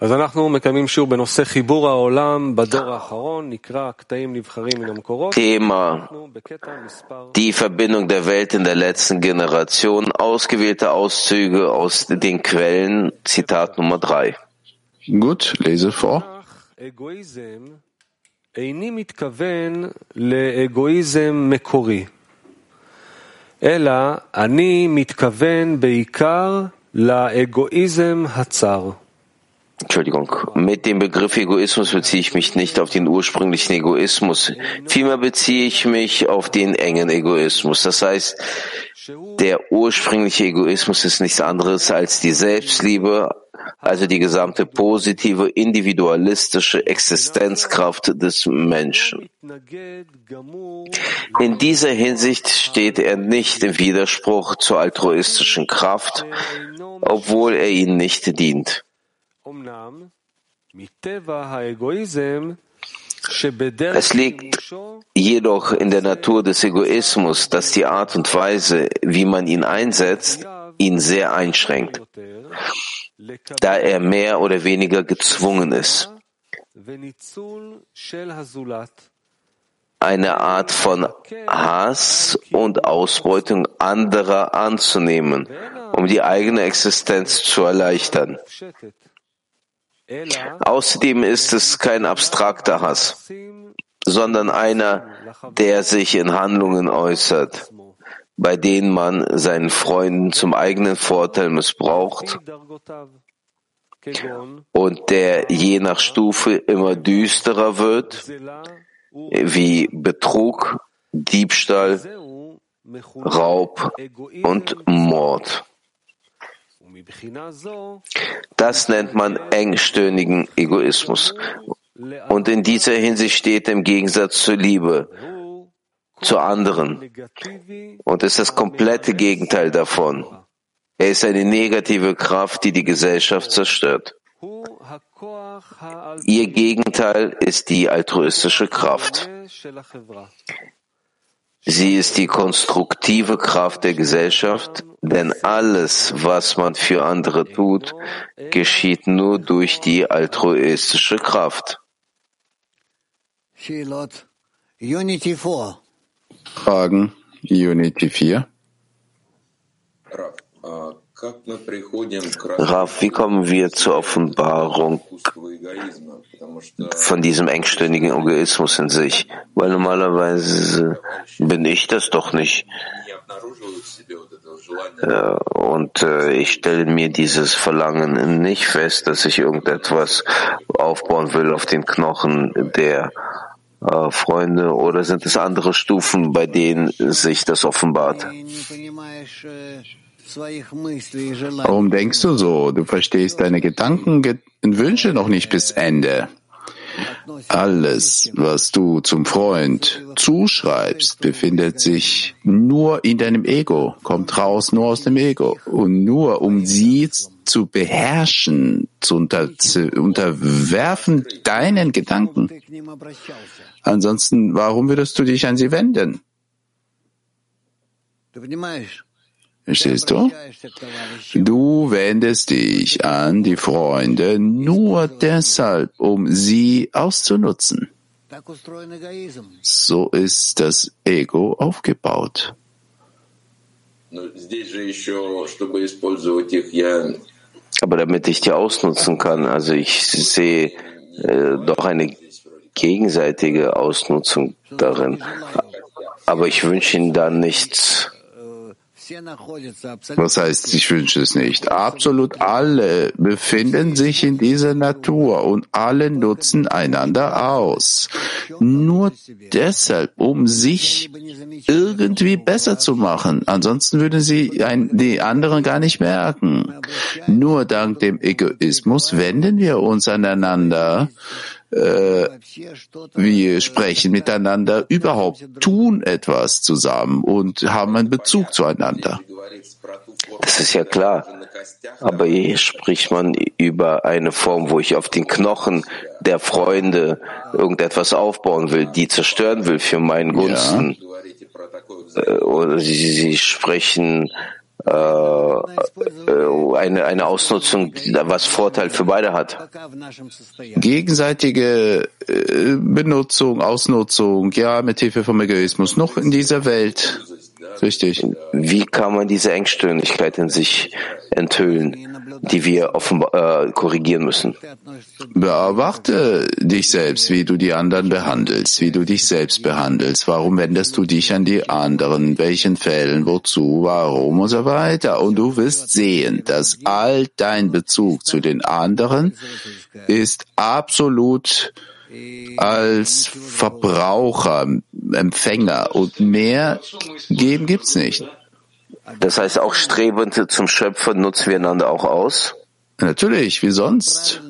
אז אנחנו מקיימים שיעור בנושא חיבור העולם בדור האחרון, נקרא קטעים נבחרים מן המקורות. Thema אנחנו בקטע מספר Die Verbindung der Welt in der letzten Generation, ausgewählte Auszüge aus den Quellen, Zitat Nummer 3. Gut, lese vor. אגואיזם, איני מתכוון לאגואיזם מקורי, אלא אני מתכוון בעיקר לאגואיזם הצר. Entschuldigung, mit dem Begriff Egoismus beziehe ich mich nicht auf den ursprünglichen Egoismus, vielmehr beziehe ich mich auf den engen Egoismus. Das heißt, der ursprüngliche Egoismus ist nichts anderes als die Selbstliebe, also die gesamte positive, individualistische Existenzkraft des Menschen. In dieser Hinsicht steht er nicht im Widerspruch zur altruistischen Kraft, obwohl er ihnen nicht dient. Es liegt jedoch in der Natur des Egoismus, dass die Art und Weise, wie man ihn einsetzt, ihn sehr einschränkt, da er mehr oder weniger gezwungen ist. Eine Art von Hass und Ausbeutung anderer anzunehmen, um die eigene Existenz zu erleichtern. Außerdem ist es kein abstrakter Hass, sondern einer, der sich in Handlungen äußert, bei denen man seinen Freunden zum eigenen Vorteil missbraucht und der je nach Stufe immer düsterer wird, wie Betrug, Diebstahl, Raub und Mord. Das nennt man engstöhnigen Egoismus. Und in dieser Hinsicht steht im Gegensatz zur Liebe zu anderen. Und ist das komplette Gegenteil davon. Er ist eine negative Kraft, die die Gesellschaft zerstört. Ihr Gegenteil ist die altruistische Kraft. Sie ist die konstruktive Kraft der Gesellschaft, denn alles, was man für andere tut, geschieht nur durch die altruistische Kraft. Fragen Unity 4. Rav, wie kommen wir zur Offenbarung von diesem engstündigen Egoismus in sich? Weil normalerweise bin ich das doch nicht. Äh, und äh, ich stelle mir dieses Verlangen nicht fest, dass ich irgendetwas aufbauen will auf den Knochen der äh, Freunde oder sind es andere Stufen, bei denen sich das offenbart? Warum denkst du so? Du verstehst deine Gedanken und Wünsche noch nicht bis Ende. Alles, was du zum Freund zuschreibst, befindet sich nur in deinem Ego, kommt raus nur aus dem Ego. Und nur um sie zu beherrschen, zu, unter, zu unterwerfen deinen Gedanken. Ansonsten, warum würdest du dich an sie wenden? Verstehst du? Du wendest dich an die Freunde nur deshalb, um sie auszunutzen. So ist das Ego aufgebaut. Aber damit ich die ausnutzen kann, also ich sehe äh, doch eine gegenseitige Ausnutzung darin. Aber ich wünsche ihnen dann nichts. Was heißt, ich wünsche es nicht? Absolut alle befinden sich in dieser Natur und alle nutzen einander aus. Nur deshalb, um sich irgendwie besser zu machen. Ansonsten würden sie ein, die anderen gar nicht merken. Nur dank dem Egoismus wenden wir uns aneinander äh, wir sprechen miteinander, überhaupt tun etwas zusammen und haben einen Bezug zueinander. Das ist ja klar. Aber hier spricht man über eine Form, wo ich auf den Knochen der Freunde irgendetwas aufbauen will, die zerstören will für meinen Gunsten. Ja. Oder sie, sie sprechen eine, eine Ausnutzung, was Vorteil für beide hat. Gegenseitige äh, Benutzung, Ausnutzung, ja, mit Hilfe vom Egoismus, noch in dieser Welt. Richtig. Wie kann man diese Engstirnigkeit in sich enthüllen, die wir offenbar, äh, korrigieren müssen? Beobachte dich selbst, wie du die anderen behandelst, wie du dich selbst behandelst. Warum wendest du dich an die anderen? Welchen Fällen? Wozu? Warum? Und so weiter. Und du wirst sehen, dass all dein Bezug zu den anderen ist absolut als Verbraucher, Empfänger und mehr geben gibt's nicht. Das heißt, auch strebend zum Schöpfer nutzen wir einander auch aus? Natürlich, wie sonst.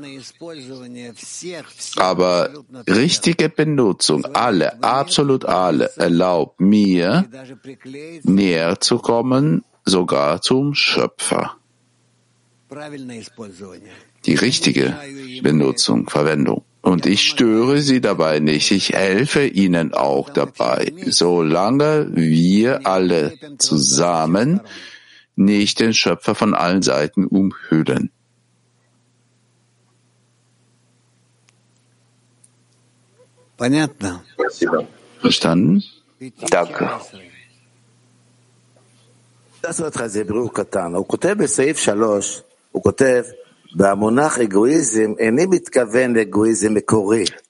Aber richtige Benutzung, alle, absolut alle, erlaubt mir, näher zu kommen, sogar zum Schöpfer. Die richtige Benutzung, Verwendung. Und ich störe sie dabei nicht. Ich helfe ihnen auch dabei, solange wir alle zusammen nicht den Schöpfer von allen Seiten umhüllen. Verstanden? Danke.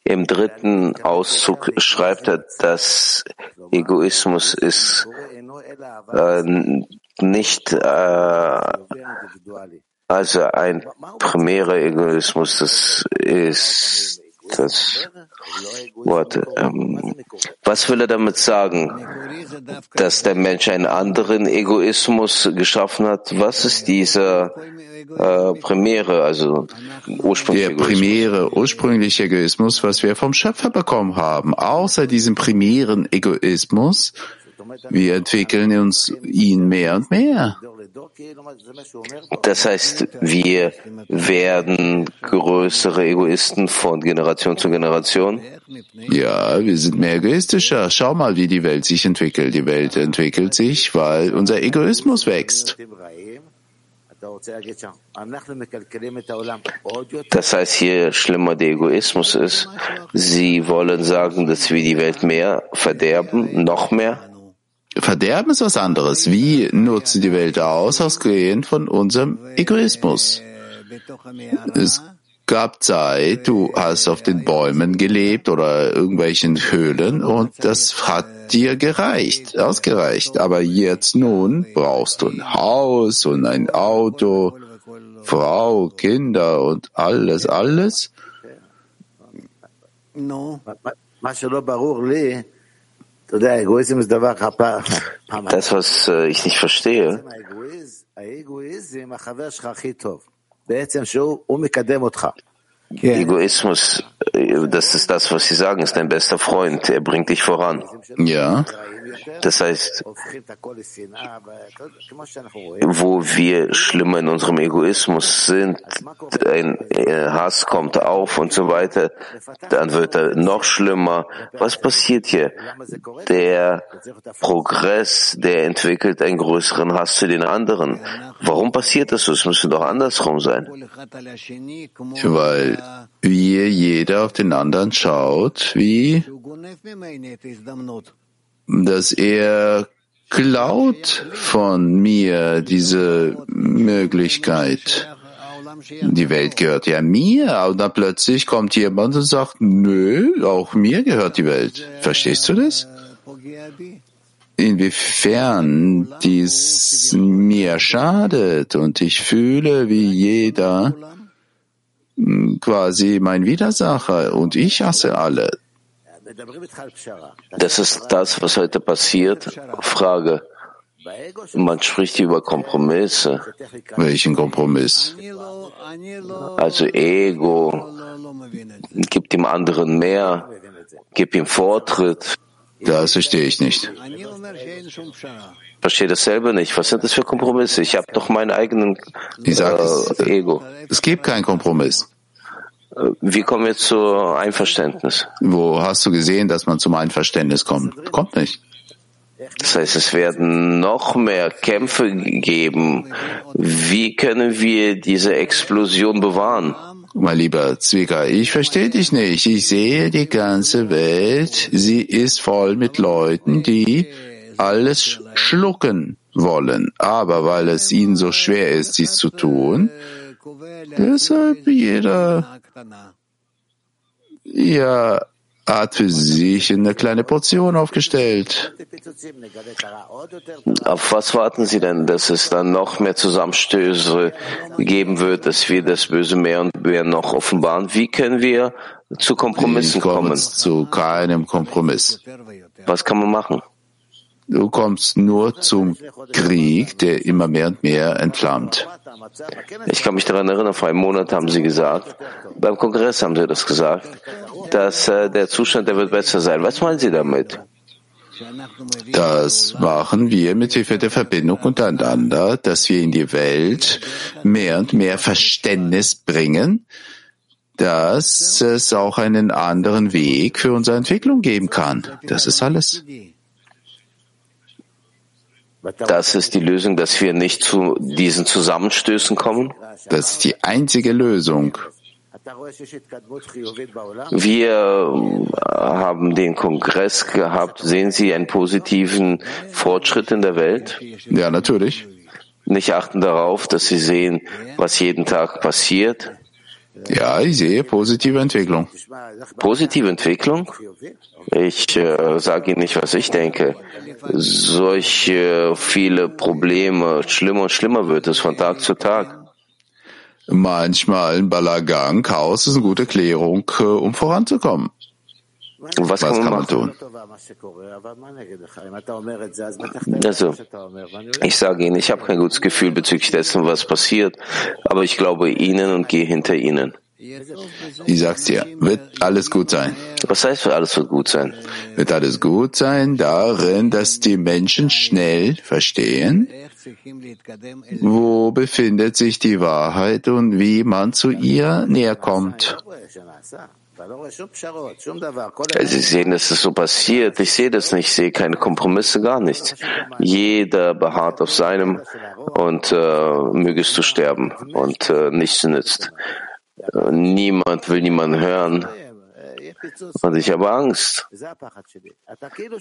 Im dritten Auszug schreibt er, dass Egoismus ist äh, nicht äh, also ein primärer Egoismus, das ist das Wort. Ähm, was will er damit sagen? Dass der Mensch einen anderen Egoismus geschaffen hat? Was ist dieser äh, primäre, also ursprüngliche Der primäre, ursprüngliche Egoismus, was wir vom Schöpfer bekommen haben. Außer diesem primären Egoismus, wir entwickeln uns ihn mehr und mehr. Das heißt, wir werden größere Egoisten von Generation zu Generation. Ja, wir sind mehr egoistischer. Schau mal, wie die Welt sich entwickelt. Die Welt entwickelt sich, weil unser Egoismus wächst. Das heißt, hier schlimmer der Egoismus ist, Sie wollen sagen, dass wir die Welt mehr verderben, noch mehr? Verderben ist was anderes. Wie nutzen die Welt aus, ausgehend von unserem Egoismus? Es gab Zeit, du hast auf den Bäumen gelebt oder irgendwelchen Höhlen und das hat dir gereicht, ausgereicht. Aber jetzt nun brauchst du ein Haus und ein Auto, Frau, Kinder und alles, alles. Das, was äh, ich nicht verstehe, Egoismus, das ist das, was Sie sagen, ist dein bester Freund. Er bringt dich voran. Ja. Das heißt, wo wir schlimmer in unserem Egoismus sind, ein äh, Hass kommt auf und so weiter, dann wird er noch schlimmer. Was passiert hier? Der Progress, der entwickelt einen größeren Hass zu den anderen. Warum passiert das so? Es müsste doch andersrum sein. Weil wir jeder auf den anderen schaut, wie dass er klaut von mir diese Möglichkeit. Die Welt gehört ja mir, und dann plötzlich kommt jemand und sagt, nö, auch mir gehört die Welt. Verstehst du das? Inwiefern dies mir schadet und ich fühle, wie jeder quasi mein Widersacher und ich hasse alle. Das ist das, was heute passiert. Frage. Man spricht über Kompromisse. Welchen Kompromiss? Also Ego, gibt dem anderen mehr, gib ihm Vortritt. Das verstehe ich nicht. Verstehe dasselbe nicht. Was sind das für Kompromisse? Ich habe doch meinen eigenen äh, Ego. Es gibt keinen Kompromiss. Wie kommen wir zu Einverständnis? Wo hast du gesehen, dass man zum Einverständnis kommt? Kommt nicht. Das heißt, es werden noch mehr Kämpfe geben. Wie können wir diese Explosion bewahren? Mein lieber Zwieger, ich verstehe dich nicht. Ich sehe die ganze Welt. Sie ist voll mit Leuten, die alles schlucken wollen. Aber weil es ihnen so schwer ist, dies zu tun, deshalb jeder ja, hat für sich eine kleine Portion aufgestellt. Auf was warten Sie denn, dass es dann noch mehr Zusammenstöße geben wird, dass wir das Böse mehr und mehr noch offenbaren? Wie können wir zu Kompromissen Ich komme kommen? zu keinem Kompromiss. Was kann man machen? Du kommst nur zum Krieg, der immer mehr und mehr entflammt. Ich kann mich daran erinnern, vor einem Monat haben Sie gesagt, beim Kongress haben Sie das gesagt, dass äh, der Zustand, der wird besser sein. Was meinen Sie damit? Das machen wir mit Hilfe der Verbindung untereinander, dass wir in die Welt mehr und mehr Verständnis bringen, dass es auch einen anderen Weg für unsere Entwicklung geben kann. Das ist alles. Das ist die Lösung, dass wir nicht zu diesen Zusammenstößen kommen? Das ist die einzige Lösung. Wir haben den Kongress gehabt. Sehen Sie einen positiven Fortschritt in der Welt? Ja, natürlich. Nicht achten darauf, dass Sie sehen, was jeden Tag passiert? Ja, ich sehe positive Entwicklung. Positive Entwicklung? Ich äh, sage Ihnen nicht, was ich denke. Solche viele Probleme, schlimmer und schlimmer wird es von Tag zu Tag. Manchmal ein Balagan, Chaos ist eine gute Klärung, äh, um voranzukommen. Was, kann man tun? Also, ich sage Ihnen, ich habe kein gutes Gefühl bezüglich dessen, was passiert, aber ich glaube Ihnen und gehe hinter Ihnen. Ich sag's dir, wird alles gut sein. Was heißt, alles wird gut sein? Wird alles gut sein darin, dass die Menschen schnell verstehen, wo befindet sich die Wahrheit und wie man zu ihr näher kommt. Sie sehen, dass es so passiert. Ich sehe das nicht. Ich sehe keine Kompromisse, gar nichts. Jeder beharrt auf seinem und äh, mögest du sterben und äh, nichts nützt. Äh, niemand will niemanden hören. Und ich habe Angst,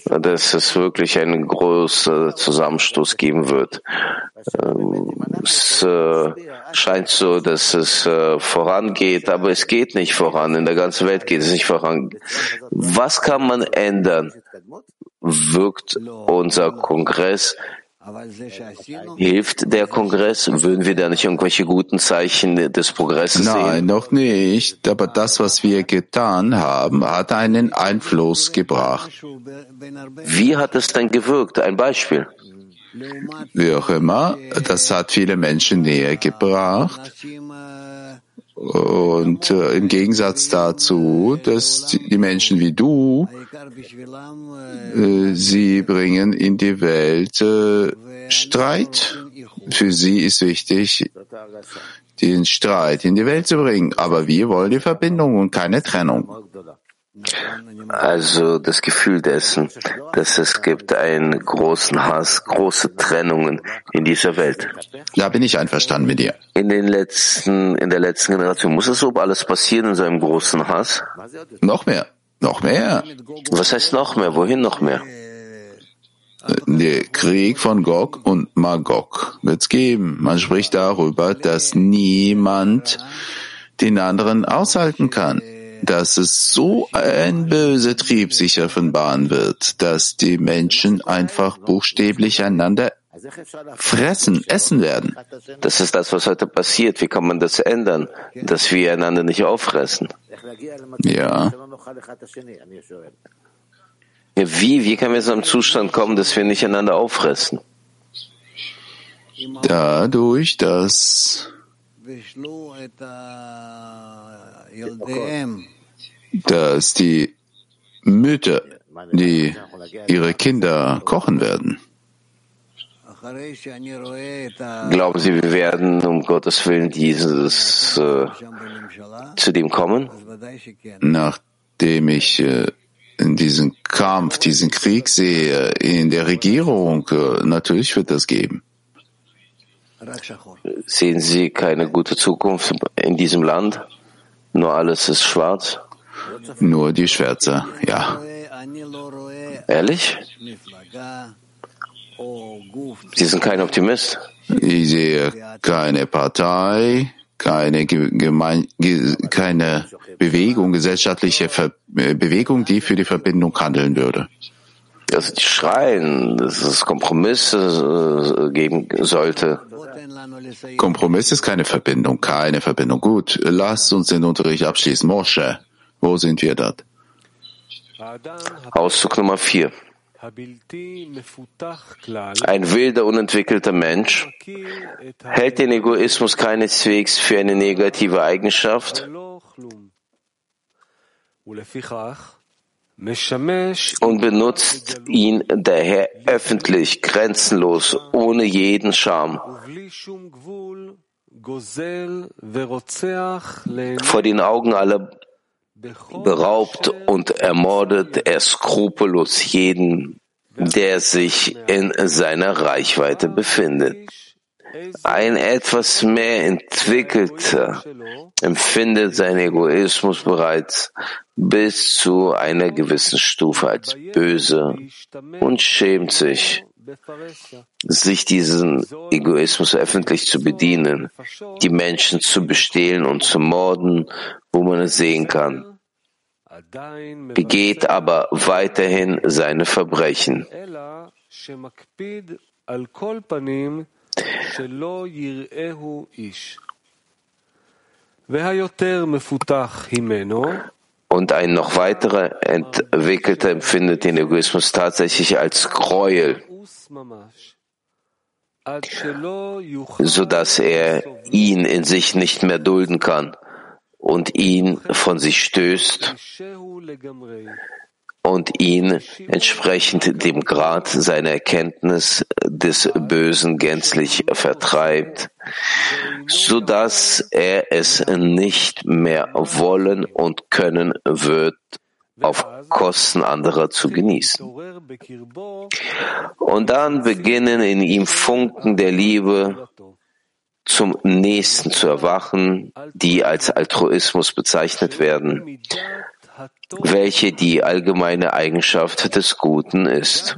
dass es wirklich einen großen Zusammenstoß geben wird. Ähm, Es äh, scheint so, dass es äh, vorangeht, aber es geht nicht voran. In der ganzen Welt geht es nicht voran. Was kann man ändern? Wirkt unser Kongress? Hilft der Kongress? Würden wir da nicht irgendwelche guten Zeichen des Progresses Nein, sehen? noch nicht. Aber das, was wir getan haben, hat einen Einfluss gebracht. Wie hat es denn gewirkt? Ein Beispiel. Wie auch immer, das hat viele Menschen näher gebracht. Und äh, im Gegensatz dazu, dass die Menschen wie du, äh, sie bringen in die Welt äh, Streit. Für sie ist wichtig, den Streit in die Welt zu bringen. Aber wir wollen die Verbindung und keine Trennung. Also das Gefühl dessen, dass es gibt einen großen Hass, große Trennungen in dieser Welt. Da bin ich einverstanden mit dir. In den letzten, in der letzten Generation muss es so alles passieren in so einem großen Hass? Noch mehr, noch mehr. Was heißt noch mehr? Wohin noch mehr? Der Krieg von Gog und Magog wird's geben. Man spricht darüber, dass niemand den anderen aushalten kann. Dass es so ein böser Trieb sich offenbaren wird, dass die Menschen einfach buchstäblich einander fressen, essen werden. Das ist das, was heute passiert. Wie kann man das ändern, dass wir einander nicht auffressen? Ja. Wie, wie können wir zu einem Zustand kommen, dass wir nicht einander auffressen? Dadurch, dass dass die Mütter, die ihre Kinder kochen werden. Glauben Sie, wir werden um Gottes Willen dieses äh, zu dem kommen? Nachdem ich äh, diesen Kampf, diesen Krieg sehe in der Regierung, äh, natürlich wird das geben. Sehen Sie keine gute Zukunft in diesem Land? Nur alles ist schwarz? Nur die Schwärze, ja. Ehrlich? Sie sind kein Optimist? Ich sehe keine Partei, keine, Gemein keine Bewegung, gesellschaftliche Ver Bewegung, die für die Verbindung handeln würde. Also die schreien, dass es Kompromisse äh, geben sollte. Kompromiss ist keine Verbindung, keine Verbindung. Gut, lasst uns den Unterricht abschließen. Mosche, wo sind wir dort? Auszug Nummer vier. Ein wilder, unentwickelter Mensch hält den Egoismus keineswegs für eine negative Eigenschaft und benutzt ihn daher öffentlich, grenzenlos, ohne jeden Scham. Vor den Augen aller beraubt und ermordet er skrupellos jeden, der sich in seiner Reichweite befindet. Ein etwas mehr entwickelter empfindet seinen Egoismus bereits bis zu einer gewissen Stufe als böse und schämt sich, sich diesen Egoismus öffentlich zu bedienen, die Menschen zu bestehlen und zu morden, wo man es sehen kann, begeht aber weiterhin seine Verbrechen. Und ein noch weiterer Entwickelter empfindet den Egoismus tatsächlich als Gräuel, so dass er ihn in sich nicht mehr dulden kann und ihn von sich stößt und ihn entsprechend dem Grad seiner Erkenntnis des Bösen gänzlich vertreibt, so dass er es nicht mehr wollen und können wird, auf Kosten anderer zu genießen. Und dann beginnen in ihm Funken der Liebe zum Nächsten zu erwachen, die als Altruismus bezeichnet werden, welche die allgemeine Eigenschaft des Guten ist.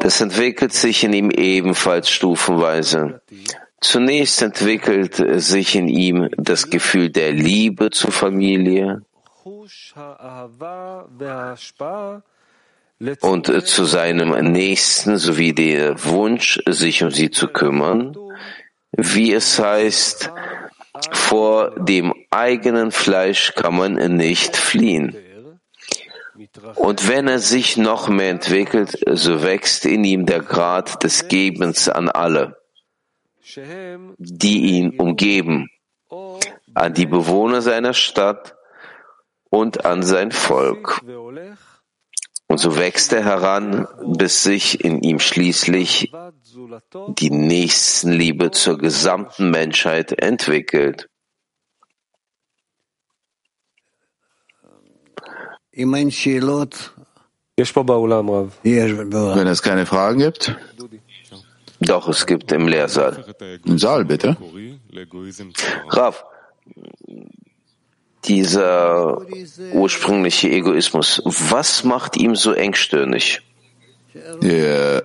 Das entwickelt sich in ihm ebenfalls stufenweise. Zunächst entwickelt sich in ihm das Gefühl der Liebe zur Familie und zu seinem Nächsten sowie der Wunsch, sich um sie zu kümmern, wie es heißt, vor dem eigenen Fleisch kann man nicht fliehen. Und wenn er sich noch mehr entwickelt, so wächst in ihm der Grad des Gebens an alle, die ihn umgeben, an die Bewohner seiner Stadt und an sein Volk. Und so wächst er heran, bis sich in ihm schließlich die Nächstenliebe zur gesamten Menschheit entwickelt. Wenn es keine Fragen gibt? Doch, es gibt im Lehrsaal. Im Saal, bitte. Rav, dieser ursprüngliche Egoismus, was macht ihm so engstirnig? Der,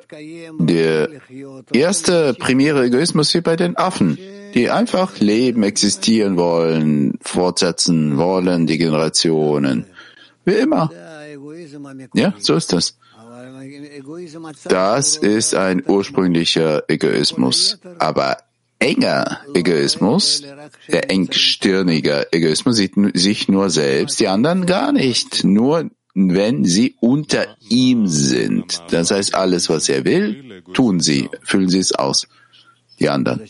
der erste primäre Egoismus wie bei den Affen, die einfach leben, existieren wollen, fortsetzen wollen, die Generationen. Wie immer. Ja, so ist das. Das ist ein ursprünglicher Egoismus. Aber enger Egoismus, der engstirnige Egoismus sieht sich nur selbst, die anderen gar nicht, nur wenn sie unter ihm sind. Das heißt, alles, was er will, tun sie, füllen sie es aus, die anderen.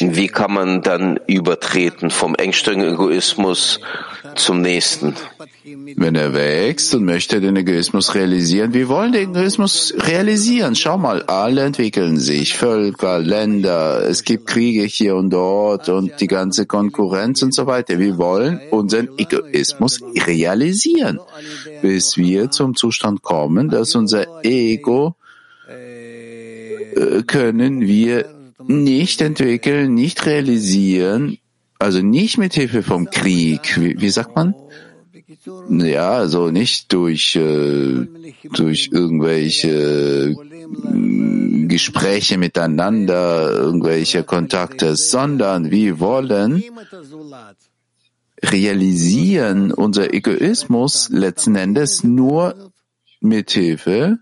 Wie kann man dann übertreten vom engstirnigen Egoismus zum Nächsten. Wenn er wächst und möchte den Egoismus realisieren, wir wollen den Egoismus realisieren. Schau mal, alle entwickeln sich, Völker, Länder, es gibt Kriege hier und dort und die ganze Konkurrenz und so weiter. Wir wollen unseren Egoismus realisieren, bis wir zum Zustand kommen, dass unser Ego können wir nicht entwickeln, nicht realisieren, also nicht mit Hilfe vom Krieg. Wie, wie sagt man? Ja, also nicht durch, äh, durch irgendwelche äh, Gespräche miteinander, irgendwelche Kontakte, sondern wir wollen realisieren unser Egoismus letzten Endes nur mit Hilfe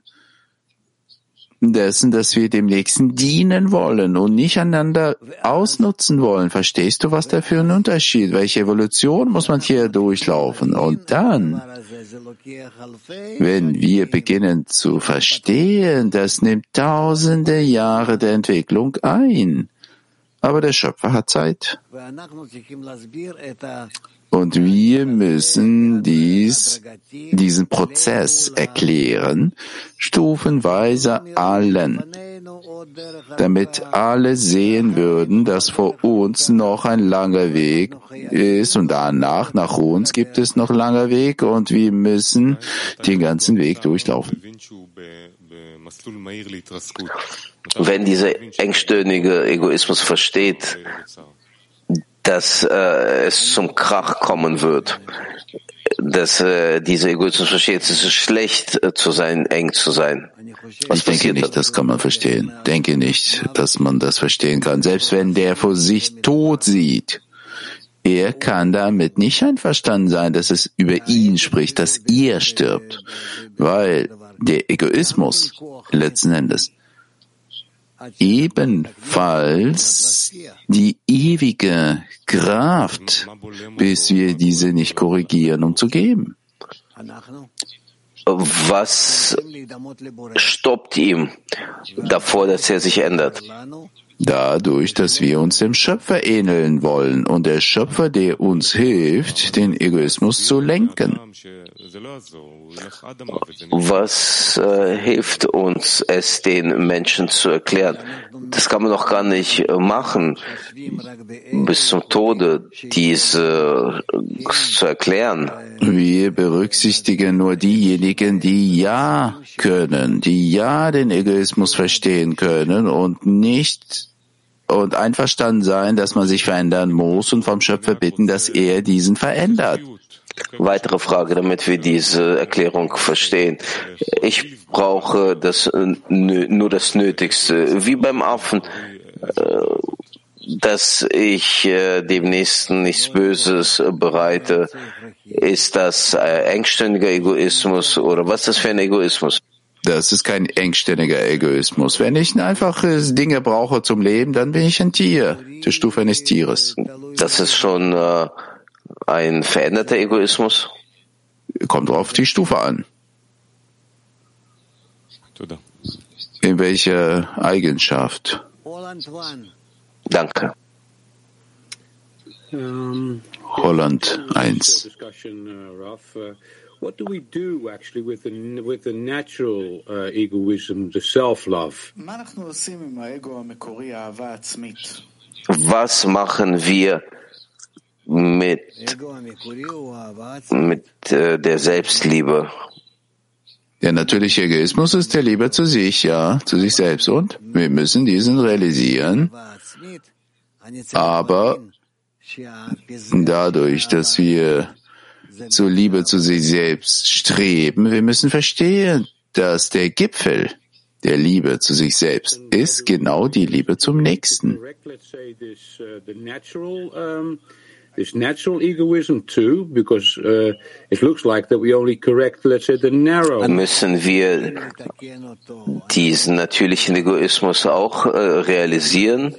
dessen, dass wir dem Nächsten dienen wollen und nicht einander ausnutzen wollen. Verstehst du, was da für ein Unterschied? Welche Evolution muss man hier durchlaufen? Und dann, wenn wir beginnen zu verstehen, das nimmt tausende Jahre der Entwicklung ein. Aber der Schöpfer hat Zeit. Und wir müssen dies, diesen Prozess erklären, stufenweise allen, damit alle sehen würden, dass vor uns noch ein langer Weg ist und danach, nach uns gibt es noch langer Weg und wir müssen den ganzen Weg durchlaufen. Wenn dieser engstirnige Egoismus versteht, dass äh, es zum Krach kommen wird, dass äh, dieser Egoismus versteht, es ist schlecht äh, zu sein, eng zu sein. Was ich denke nicht, das kann man verstehen. Denke nicht, dass man das verstehen kann. Selbst wenn der vor sich tot sieht, er kann damit nicht einverstanden sein, dass es über ihn spricht, dass er stirbt, weil der Egoismus letzten Endes ebenfalls die ewige Kraft, bis wir diese nicht korrigieren, um zu geben. Was stoppt ihm davor, dass er sich ändert? Dadurch, dass wir uns dem Schöpfer ähneln wollen und der Schöpfer, der uns hilft, den Egoismus zu lenken. Was äh, hilft uns, es den Menschen zu erklären? Das kann man doch gar nicht äh, machen, bis zum Tode diese äh, zu erklären. Wir berücksichtigen nur diejenigen, die ja können, die ja den Egoismus verstehen können und nicht und einverstanden sein, dass man sich verändern muss und vom Schöpfer bitten, dass er diesen verändert. Weitere Frage, damit wir diese Erklärung verstehen. Ich brauche das, nur das Nötigste, wie beim Affen, dass ich dem Nächsten nichts Böses bereite. Ist das engständiger Egoismus oder was ist das für ein Egoismus? Das ist kein engständiger Egoismus. Wenn ich einfach Dinge brauche zum Leben, dann bin ich ein Tier, die Stufe eines Tieres. Das ist schon äh, ein veränderter Egoismus? Kommt auf die Stufe an. In welcher Eigenschaft? Danke. Holland 1. What do we do actually with the, with the natural uh, egoism, the self-love? Was machen wir mit, mit äh, der Selbstliebe? Der natürliche Egoismus ist der Liebe zu sich, ja, zu sich selbst. Und wir müssen diesen realisieren. Aber dadurch, dass wir zur Liebe zu sich selbst streben, wir müssen verstehen, dass der Gipfel der Liebe zu sich selbst ist genau die Liebe zum Nächsten. This natural egoism too, because uh, it looks like that we only correct, let's say, the narrow. Müssen wir diesen natürlichen Egoismus auch äh, realisieren?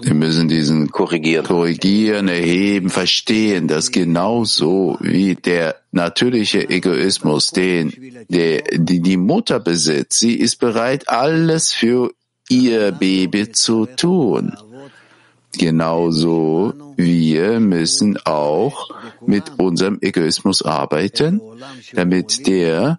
Wir müssen diesen korrigieren. korrigieren, erheben, verstehen, dass genauso wie der natürliche Egoismus, den der, die, die Mutter besitzt, sie ist bereit, alles für ihr Baby zu tun. Genauso wir müssen auch mit unserem Egoismus arbeiten, damit der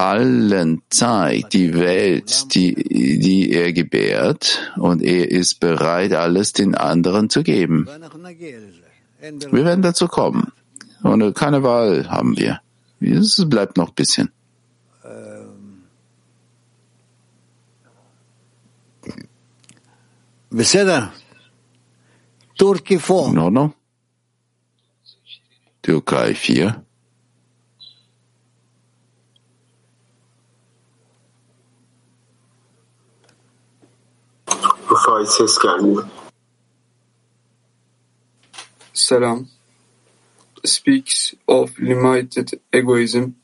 allen Zeit die Welt, die, die er gebärt, und er ist bereit, alles den anderen zu geben. Wir werden dazu kommen. Und keine Wahl haben wir. Es bleibt noch ein bisschen. In Ordnung? Türkei 4. Faiz ses gelmiyor. Salam speaks of limited egoism.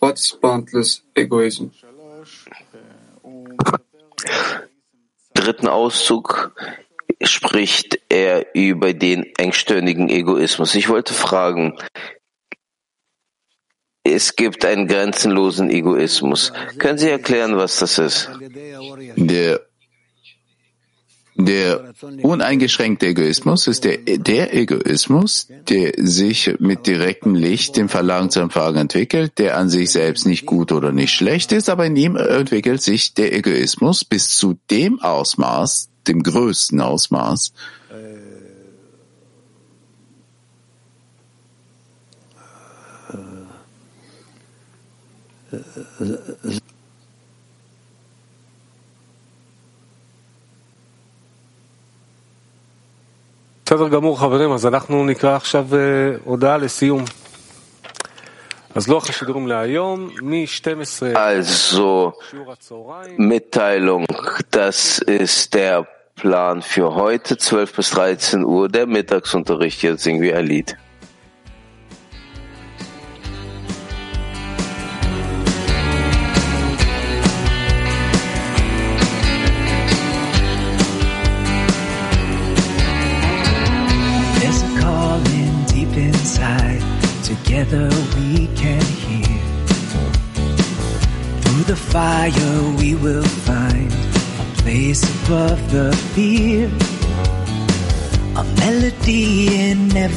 What is boundless egoism? dritten Auszug spricht er über den engstirnigen Egoismus. Ich wollte fragen, es gibt einen grenzenlosen Egoismus. Können Sie erklären, was das ist? Der, der uneingeschränkte Egoismus ist der, der Egoismus, der sich mit direktem Licht dem Verlangen zu empfangen entwickelt, der an sich selbst nicht gut oder nicht schlecht ist, aber in ihm entwickelt sich der Egoismus bis zu dem Ausmaß, dem größten Ausmaß, בסדר גמור חברים, אז אנחנו נקרא עכשיו הודעה לסיום. אז לוח השידורים להיום, מ-12 Also, שיעור הצהריים, Mitteilung, das ist der Plan für heute, 12 bis 13 Uhr, der Mittagsunterricht. Jetzt singen wir ein Lied.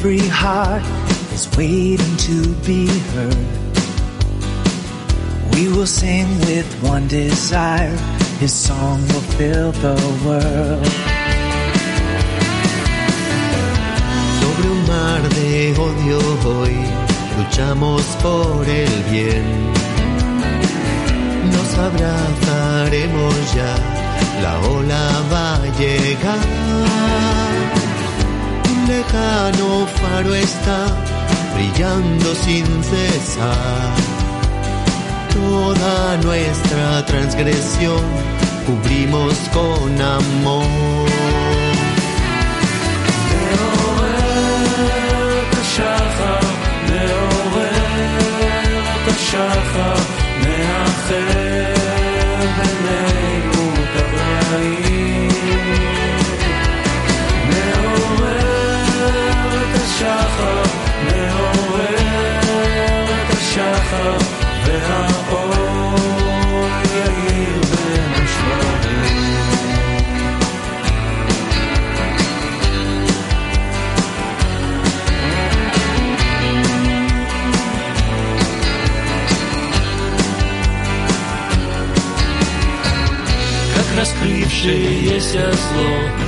Every heart is waiting to be heard. We will sing with one desire. His song will fill the world. Sobre un mar de odio hoy luchamos por el bien. Nos abrazaremos ya, la ola va a llegar Un lejano faro está brillando sin cesar. Toda nuestra transgresión cubrimos con amor. השחר, השחר, מעורר את השחר, והאור יאיר בין השברים. как раскрывшееся зло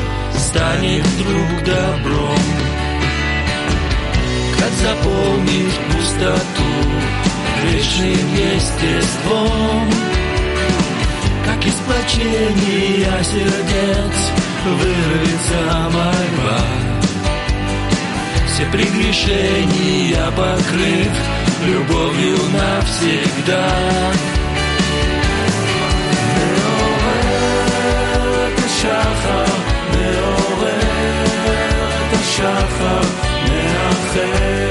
из плачения сердец вырвется мольба. Все прегрешения покрыв любовью навсегда. מעורר את השחר, מעורר את השחר, מאחר